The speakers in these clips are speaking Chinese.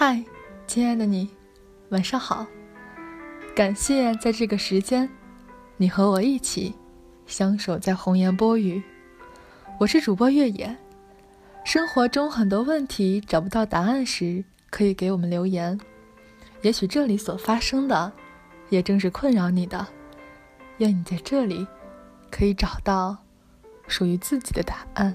嗨，亲爱的你，晚上好。感谢在这个时间，你和我一起相守在红颜波语。我是主播月野。生活中很多问题找不到答案时，可以给我们留言。也许这里所发生的，也正是困扰你的。愿你在这里可以找到属于自己的答案。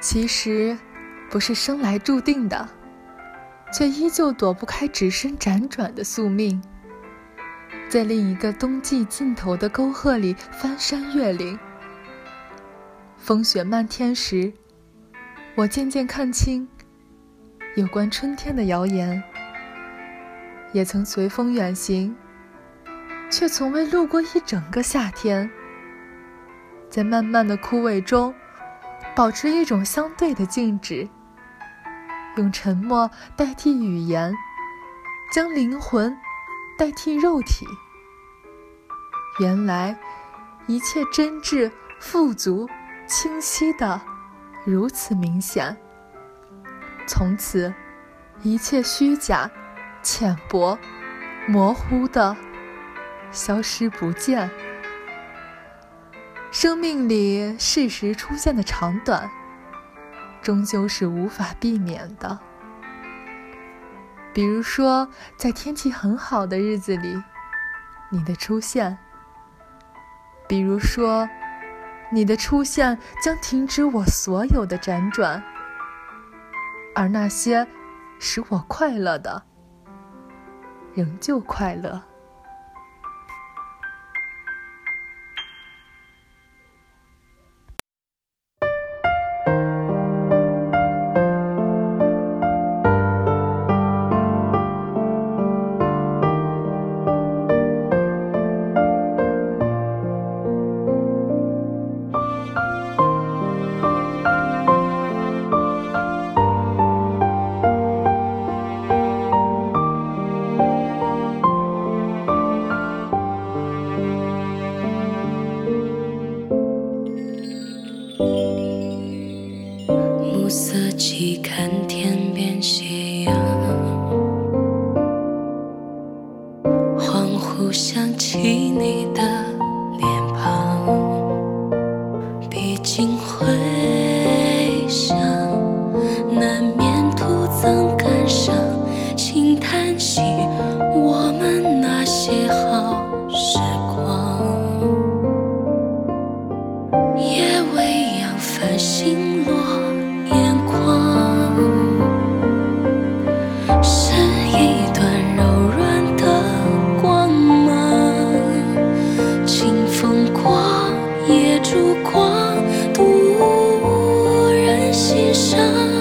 其实，不是生来注定的，却依旧躲不开只身辗转的宿命。在另一个冬季尽头的沟壑里翻山越岭，风雪漫天时，我渐渐看清有关春天的谣言。也曾随风远行，却从未路过一整个夏天。在漫漫的枯萎中。保持一种相对的静止，用沉默代替语言，将灵魂代替肉体。原来，一切真挚、富足、清晰的如此明显。从此，一切虚假、浅薄、模糊的消失不见。生命里适时出现的长短，终究是无法避免的。比如说，在天气很好的日子里，你的出现；比如说，你的出现将停止我所有的辗转，而那些使我快乐的，仍旧快乐。我想起你的。想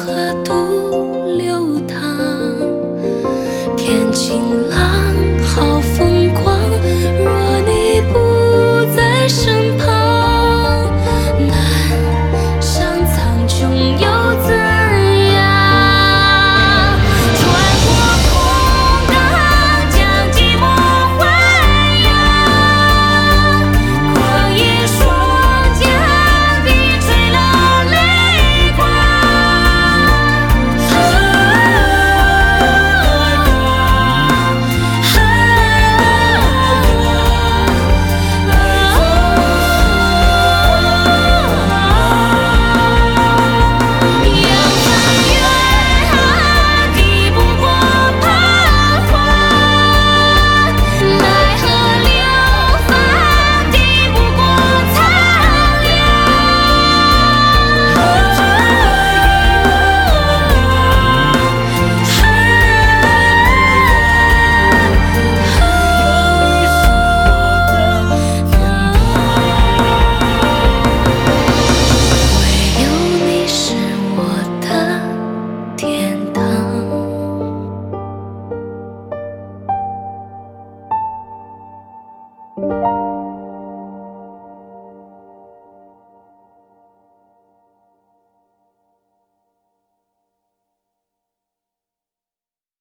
河渡流淌。天晴朗，